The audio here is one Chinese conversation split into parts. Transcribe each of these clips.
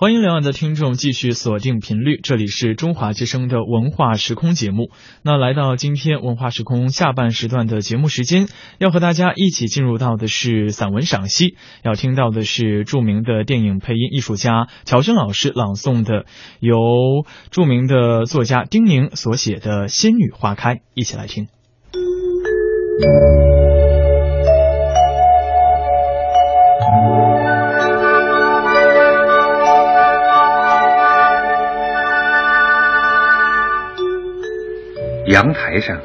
欢迎两岸的听众继续锁定频率，这里是中华之声的文化时空节目。那来到今天文化时空下半时段的节目时间，要和大家一起进入到的是散文赏析，要听到的是著名的电影配音艺术家乔轩老师朗诵的由著名的作家丁宁所写的《仙女花开》，一起来听。阳台上，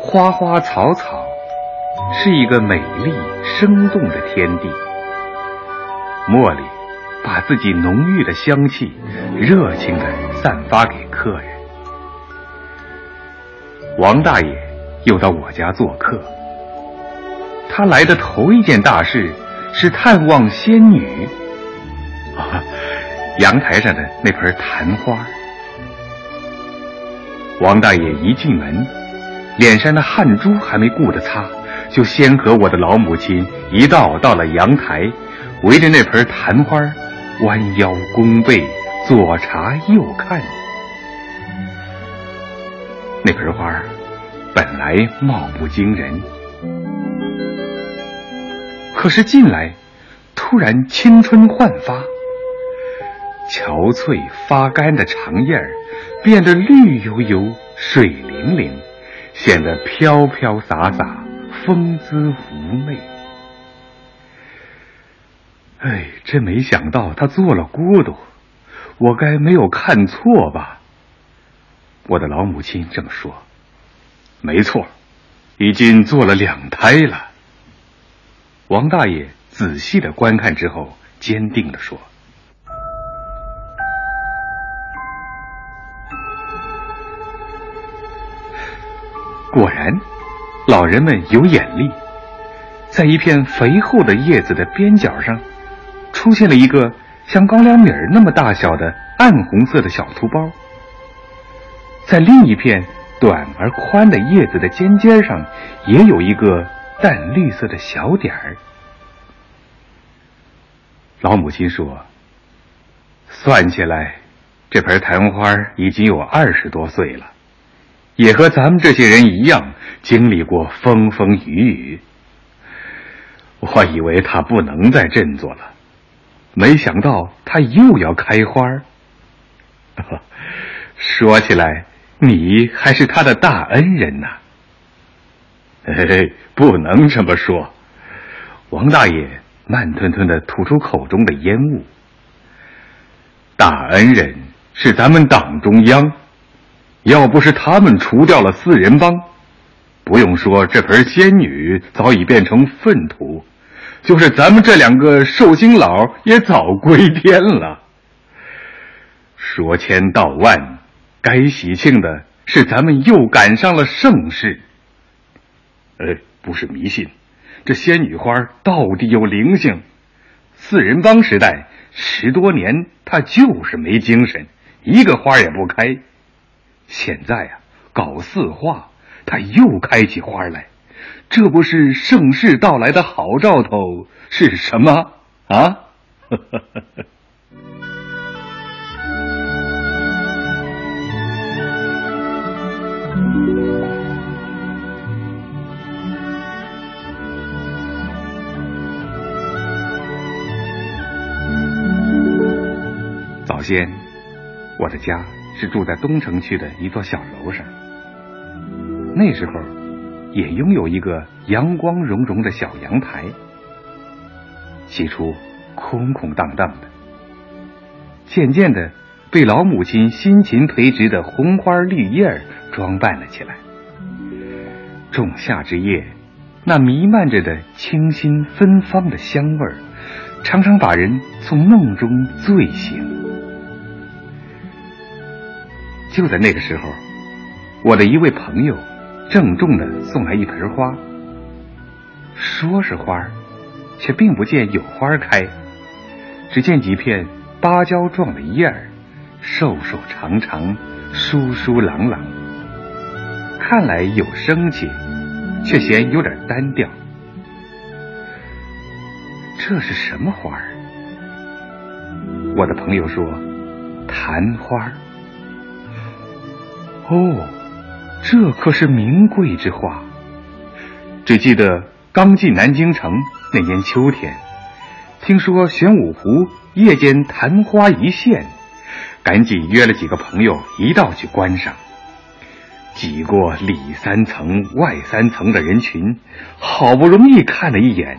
花花草草，是一个美丽生动的天地。茉莉把自己浓郁的香气热情地散发给客人。王大爷又到我家做客，他来的头一件大事是探望仙女。啊，阳台上的那盆昙花。王大爷一进门，脸上的汗珠还没顾得擦，就先和我的老母亲一道到了阳台，围着那盆昙花，弯腰弓背，左查右看。那盆花本来貌不惊人，可是近来突然青春焕发，憔悴发干的长叶儿。变得绿油油、水灵灵，显得飘飘洒洒、风姿妩媚。哎，真没想到他做了孤独，我该没有看错吧？我的老母亲这么说。没错，已经做了两胎了。王大爷仔细的观看之后，坚定的说。果然，老人们有眼力，在一片肥厚的叶子的边角上，出现了一个像高粱米儿那么大小的暗红色的小土包。在另一片短而宽的叶子的尖尖上，也有一个淡绿色的小点儿。老母亲说：“算起来，这盆昙花已经有二十多岁了。”也和咱们这些人一样，经历过风风雨雨。我以为他不能再振作了，没想到他又要开花。说起来，你还是他的大恩人呐。嘿，不能这么说。王大爷慢吞吞的吐出口中的烟雾。大恩人是咱们党中央。要不是他们除掉了四人帮，不用说这盆仙女早已变成粪土，就是咱们这两个寿星佬也早归天了。说千道万，该喜庆的是咱们又赶上了盛世。呃，不是迷信，这仙女花到底有灵性。四人帮时代十多年，他就是没精神，一个花也不开。现在啊，搞四化，它又开起花来，这不是盛世到来的好兆头是什么啊？早先，我的家。是住在东城区的一座小楼上，那时候也拥有一个阳光融融的小阳台。起初空空荡荡的，渐渐的被老母亲辛勤培植的红花绿叶装扮了起来。仲夏之夜，那弥漫着的清新芬芳的香味儿，常常把人从梦中醉醒。就在那个时候，我的一位朋友郑重的送来一盆花，说是花，却并不见有花开，只见几片芭蕉状的叶儿，瘦瘦长长，疏疏朗朗，看来有生气，却嫌有点单调。这是什么花儿？我的朋友说：“昙花。”哦，这可是名贵之花。只记得刚进南京城那年秋天，听说玄武湖夜间昙花一现，赶紧约了几个朋友一道去观赏。挤过里三层外三层的人群，好不容易看了一眼，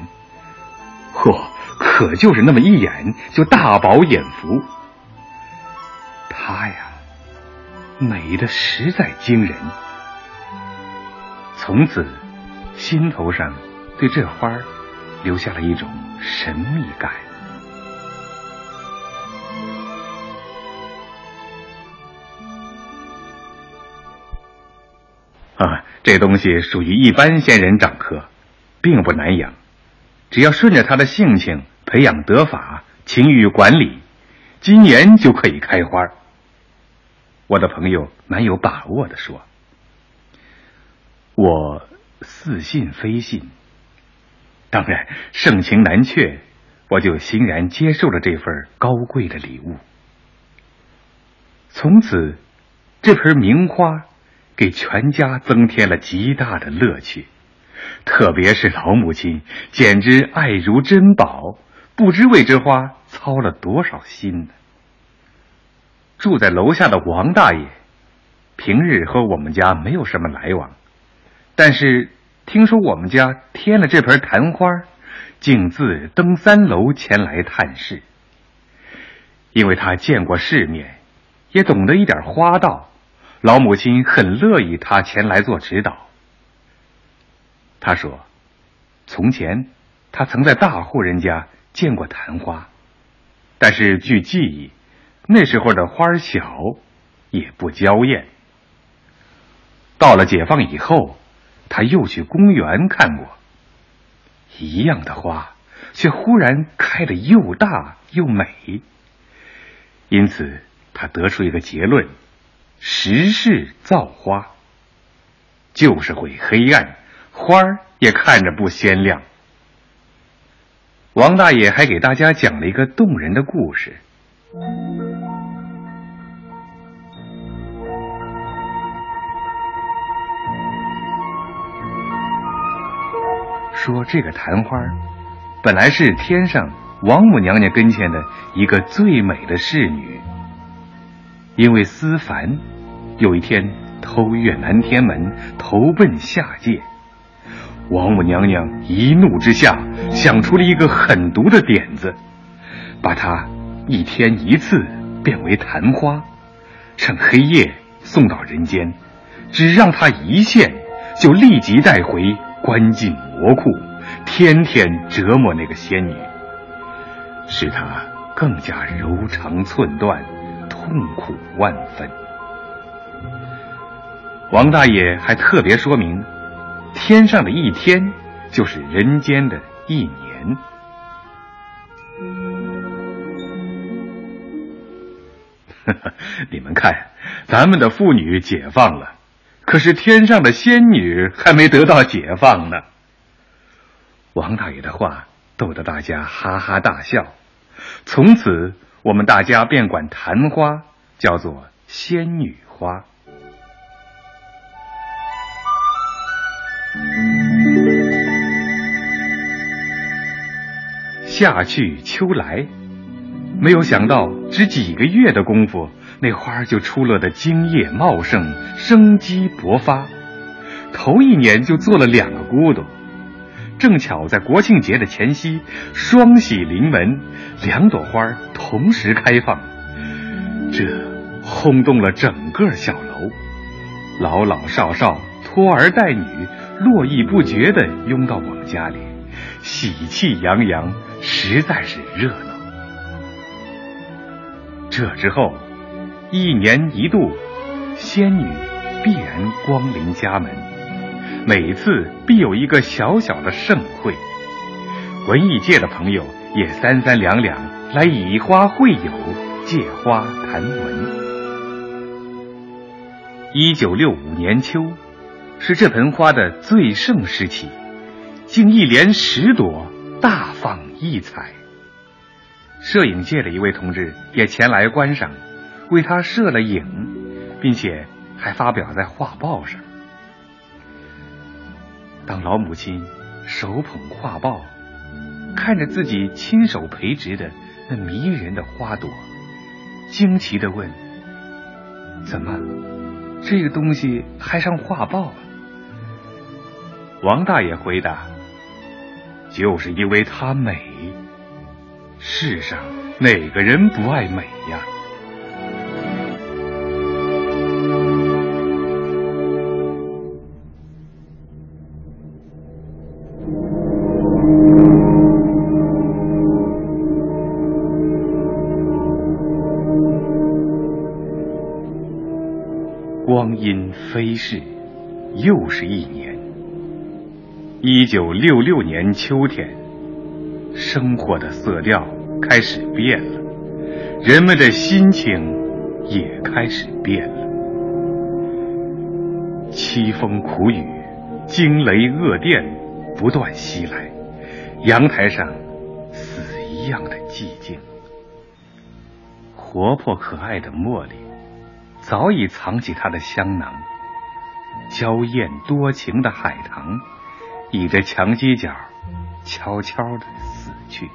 嚯，可就是那么一眼就大饱眼福。他呀，美的实在惊人。从此，心头上对这花留下了一种神秘感。啊，这东西属于一般仙人掌科，并不难养，只要顺着它的性情培养得法，勤于管理，今年就可以开花。我的朋友蛮有把握的说：“我似信非信，当然盛情难却，我就欣然接受了这份高贵的礼物。从此，这盆名花。”给全家增添了极大的乐趣，特别是老母亲，简直爱如珍宝，不知为这花操了多少心呢。住在楼下的王大爷，平日和我们家没有什么来往，但是听说我们家添了这盆昙花，竟自登三楼前来探视。因为他见过世面，也懂得一点花道。老母亲很乐意他前来做指导。他说：“从前他曾在大户人家见过昙花，但是据记忆，那时候的花小，也不娇艳。到了解放以后，他又去公园看过，一样的花，却忽然开得又大又美。因此，他得出一个结论。”时势造花，就是会黑暗，花儿也看着不鲜亮。王大爷还给大家讲了一个动人的故事，说这个昙花本来是天上王母娘娘跟前的一个最美的侍女。因为思凡有一天偷越南天门，投奔下界，王母娘娘一怒之下想出了一个狠毒的点子，把他一天一次变为昙花，趁黑夜送到人间，只让他一现，就立即带回关进魔库，天天折磨那个仙女，使她更加柔肠寸断。痛苦万分。王大爷还特别说明，天上的一天就是人间的一年。你们看，咱们的妇女解放了，可是天上的仙女还没得到解放呢。王大爷的话逗得大家哈哈大笑，从此。我们大家便管昙花叫做仙女花。夏去秋来，没有想到只几个月的功夫，那花就出落的茎叶茂盛，生机勃发。头一年就做了两个骨朵。正巧在国庆节的前夕，双喜临门，两朵花同时开放，这轰动了整个小楼，老老少少、拖儿带女，络绎不绝地拥到我们家里，喜气洋洋，实在是热闹。这之后，一年一度，仙女必然光临家门。每次必有一个小小的盛会，文艺界的朋友也三三两两来以花会友，借花谈文。一九六五年秋，是这盆花的最盛时期，竟一连十朵大放异彩。摄影界的一位同志也前来观赏，为他摄了影，并且还发表在画报上。当老母亲手捧画报，看着自己亲手培植的那迷人的花朵，惊奇的问：“怎么，这个东西还上画报啊？”王大爷回答：“就是因为它美。世上哪个人不爱美呀？”飞逝，又是一年。一九六六年秋天，生活的色调开始变了，人们的心情也开始变了。凄风苦雨，惊雷恶电不断袭来，阳台上死一样的寂静。活泼可爱的茉莉早已藏起她的香囊，娇艳多情的海棠。倚着墙犄角，悄悄的死去。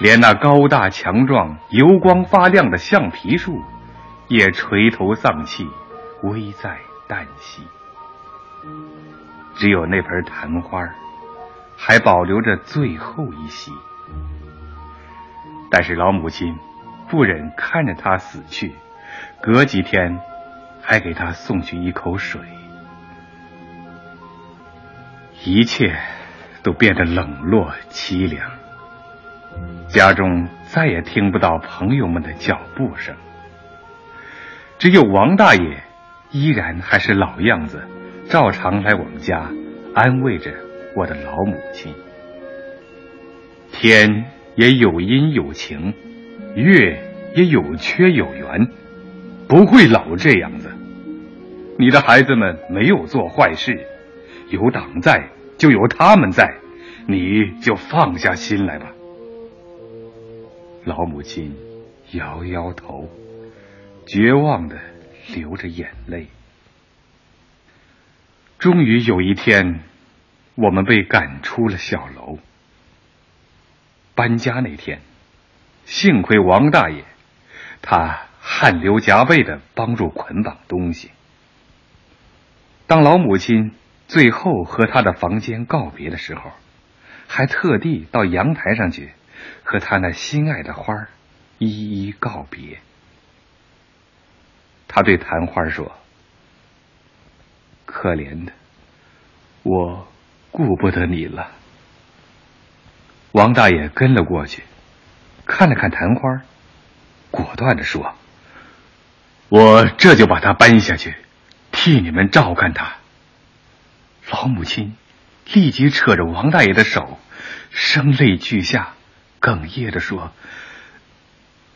连那高大强壮、油光发亮的橡皮树，也垂头丧气，危在旦夕。只有那盆昙花，还保留着最后一息。但是老母亲不忍看着它死去，隔几天还给他送去一口水。一切都变得冷落凄凉，家中再也听不到朋友们的脚步声，只有王大爷依然还是老样子，照常来我们家安慰着我的老母亲。天也有阴有晴，月也有缺有圆，不会老这样子。你的孩子们没有做坏事。有党在，就有他们在，你就放下心来吧。老母亲摇摇头，绝望的流着眼泪。终于有一天，我们被赶出了小楼。搬家那天，幸亏王大爷，他汗流浃背的帮助捆绑东西。当老母亲。最后和他的房间告别的时候，还特地到阳台上去和他那心爱的花儿一一告别。他对昙花说：“可怜的，我顾不得你了。”王大爷跟了过去，看了看昙花，果断的说：“我这就把它搬下去，替你们照看他。”老母亲立即扯着王大爷的手，声泪俱下，哽咽的说：“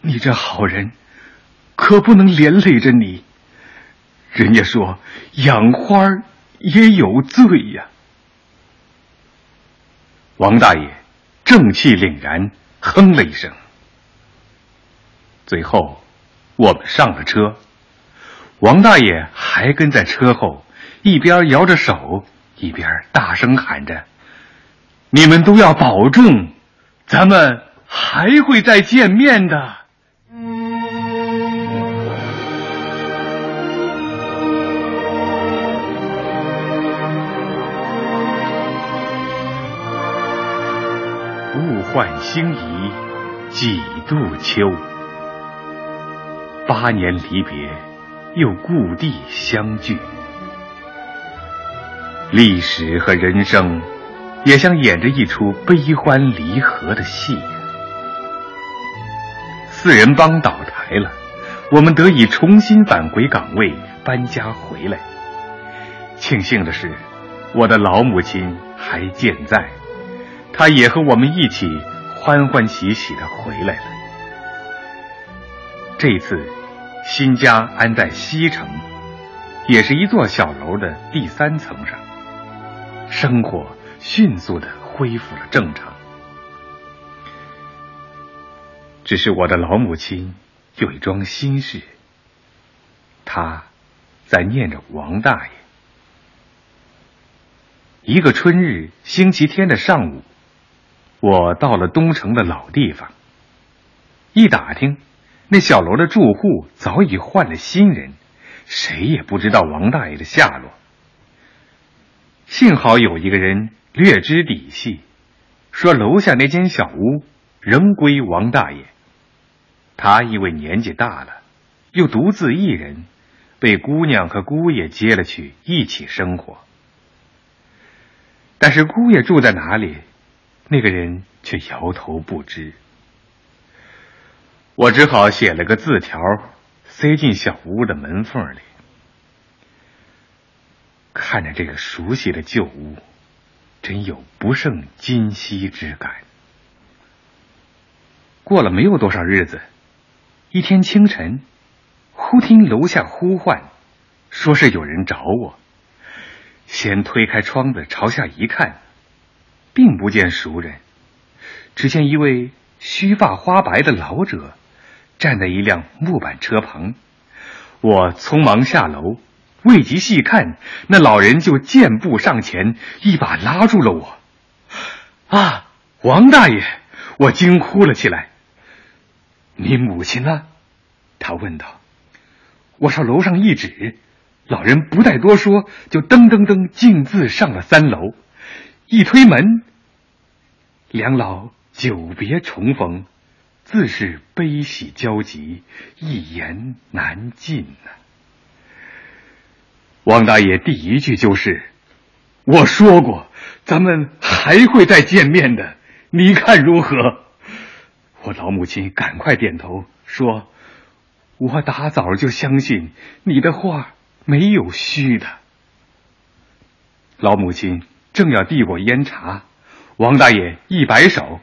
你这好人，可不能连累着你。人家说养花也有罪呀。”王大爷正气凛然，哼了一声。最后，我们上了车，王大爷还跟在车后，一边摇着手。一边大声喊着：“你们都要保重，咱们还会再见面的。”物换星移，几度秋。八年离别，又故地相聚。历史和人生，也像演着一出悲欢离合的戏。四人帮倒台了，我们得以重新返回岗位，搬家回来。庆幸的是，我的老母亲还健在，她也和我们一起欢欢喜喜的回来了。这次新家安在西城，也是一座小楼的第三层上。生活迅速的恢复了正常。只是我的老母亲有一桩心事，她在念着王大爷。一个春日星期天的上午，我到了东城的老地方，一打听，那小楼的住户早已换了新人，谁也不知道王大爷的下落。幸好有一个人略知底细，说楼下那间小屋仍归王大爷。他因为年纪大了，又独自一人，被姑娘和姑爷接了去一起生活。但是姑爷住在哪里，那个人却摇头不知。我只好写了个字条，塞进小屋的门缝里。看着这个熟悉的旧屋，真有不胜今昔之感。过了没有多少日子。一天清晨，忽听楼下呼唤，说是有人找我。先推开窗子朝下一看，并不见熟人，只见一位须发花白的老者站在一辆木板车旁。我匆忙下楼，未及细看，那老人就健步上前，一把拉住了我。啊，王大爷！我惊呼了起来。你母亲呢？他问道。我朝楼上一指，老人不待多说，就噔噔噔径自上了三楼。一推门，两老久别重逢，自是悲喜交集，一言难尽呐。王大爷第一句就是：“我说过，咱们还会再见面的，你看如何？”我老母亲赶快点头说：“我打早就相信你的话没有虚的。”老母亲正要递过烟茶，王大爷一摆手：“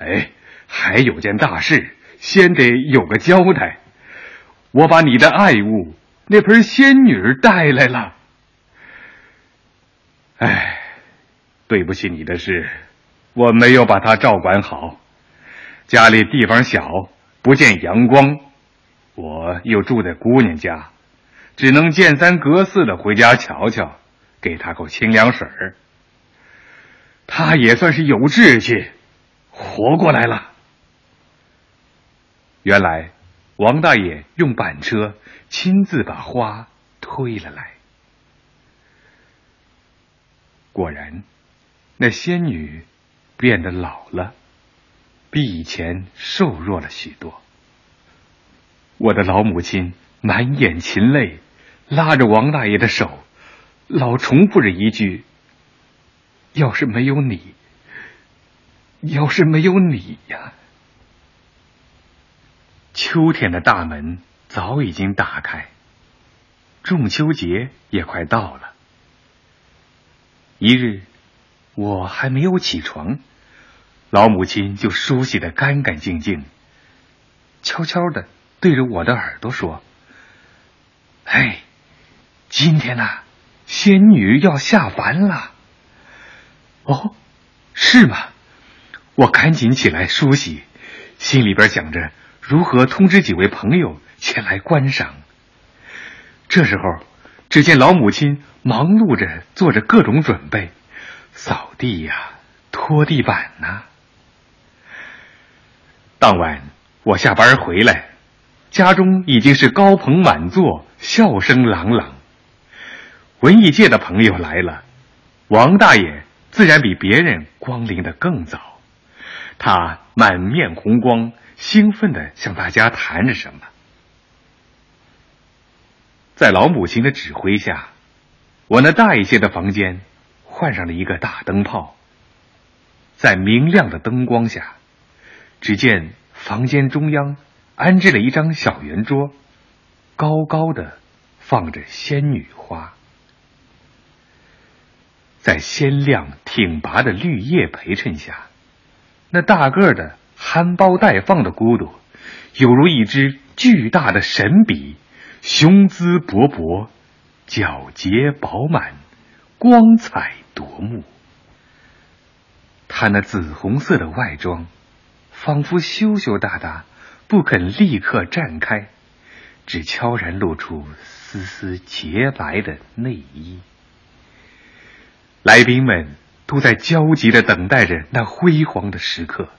哎，还有件大事，先得有个交代。我把你的爱物那盆仙女带来了。哎，对不起你的事，我没有把她照管好。”家里地方小，不见阳光，我又住在姑娘家，只能见三隔四的回家瞧瞧，给她口清凉水儿。他也算是有志气，活过来了。原来王大爷用板车亲自把花推了来。果然，那仙女变得老了。比以前瘦弱了许多。我的老母亲满眼噙泪，拉着王大爷的手，老重复着一句：“要是没有你，要是没有你呀！”秋天的大门早已经打开，中秋节也快到了。一日，我还没有起床。老母亲就梳洗的干干净净，悄悄的对着我的耳朵说：“哎，今天呐，仙女要下凡了。”哦，是吗？我赶紧起来梳洗，心里边想着如何通知几位朋友前来观赏。这时候，只见老母亲忙碌着做着各种准备，扫地呀，拖地板呐。当晚我下班回来，家中已经是高朋满座，笑声朗朗。文艺界的朋友来了，王大爷自然比别人光临的更早。他满面红光，兴奋地向大家谈着什么。在老母亲的指挥下，我那大一些的房间换上了一个大灯泡，在明亮的灯光下。只见房间中央安置了一张小圆桌，高高的放着仙女花，在鲜亮挺拔的绿叶陪衬下，那大个的含苞待放的骨朵，犹如一支巨大的神笔，雄姿勃勃，皎洁饱满，光彩夺目。他那紫红色的外装。仿佛羞羞答答，不肯立刻绽开，只悄然露出丝丝洁白的内衣。来宾们都在焦急的等待着那辉煌的时刻，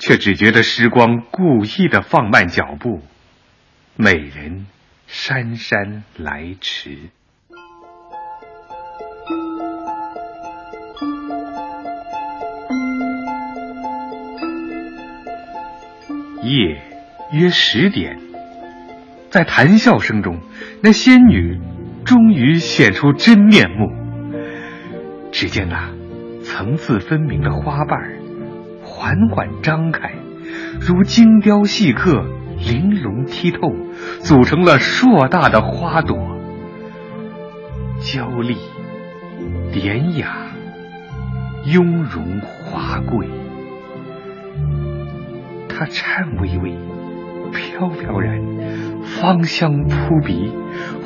却只觉得时光故意的放慢脚步，美人姗姗来迟。夜约十点，在谈笑声中，那仙女终于显出真面目。只见那层次分明的花瓣缓缓张开，如精雕细刻、玲珑剔透，组成了硕大的花朵，娇丽、典雅、雍容华贵。它颤巍巍，飘飘然，芳香扑鼻，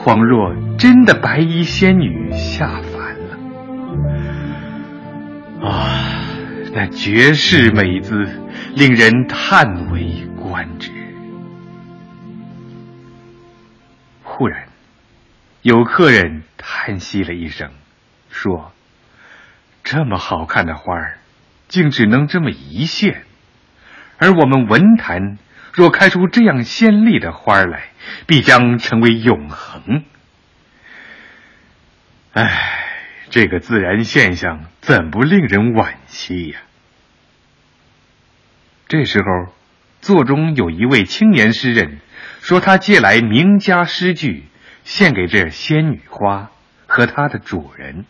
恍若真的白衣仙女下凡那绝世美姿，令人叹为观止。忽然，有客人叹息了一声，说：“这么好看的花儿，竟只能这么一现。”而我们文坛若开出这样鲜丽的花来，必将成为永恒。唉，这个自然现象怎不令人惋惜呀？这时候，座中有一位青年诗人说：“他借来名家诗句，献给这仙女花和它的主人。”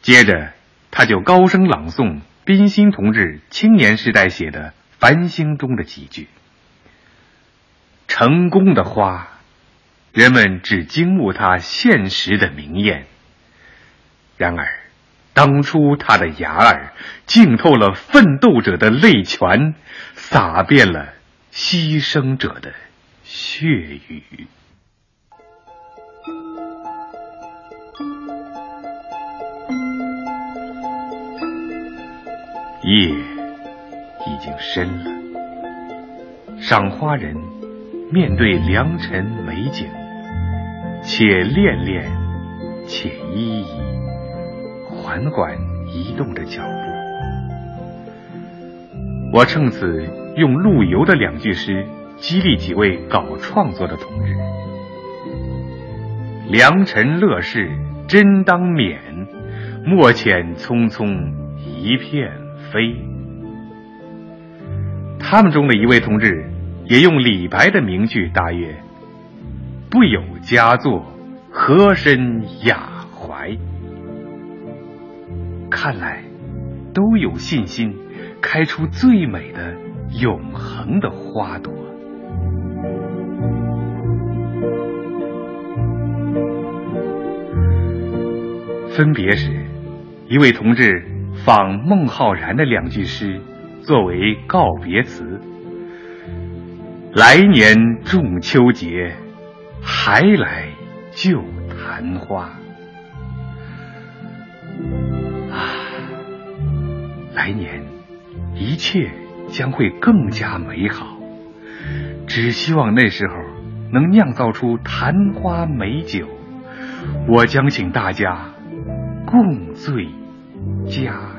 接着，他就高声朗诵。冰心同志青年时代写的《繁星》中的几句：“成功的花，人们只惊慕它现实的明艳；然而，当初它的芽儿浸透了奋斗者的泪泉，洒遍了牺牲者的血雨。”夜已经深了，赏花人面对良辰美景，且恋恋，且依依，缓缓移动着脚步。我趁此用陆游的两句诗激励几位搞创作的同志：良辰乐事真当勉，莫遣匆匆一片。飞。他们中的一位同志也用李白的名句答曰：“不有佳作，何身雅怀？”看来都有信心开出最美的永恒的花朵。分别时，一位同志。仿孟浩然的两句诗作为告别词：“来年中秋节，还来就昙花。”啊，来年一切将会更加美好。只希望那时候能酿造出昙花美酒，我将请大家共醉佳。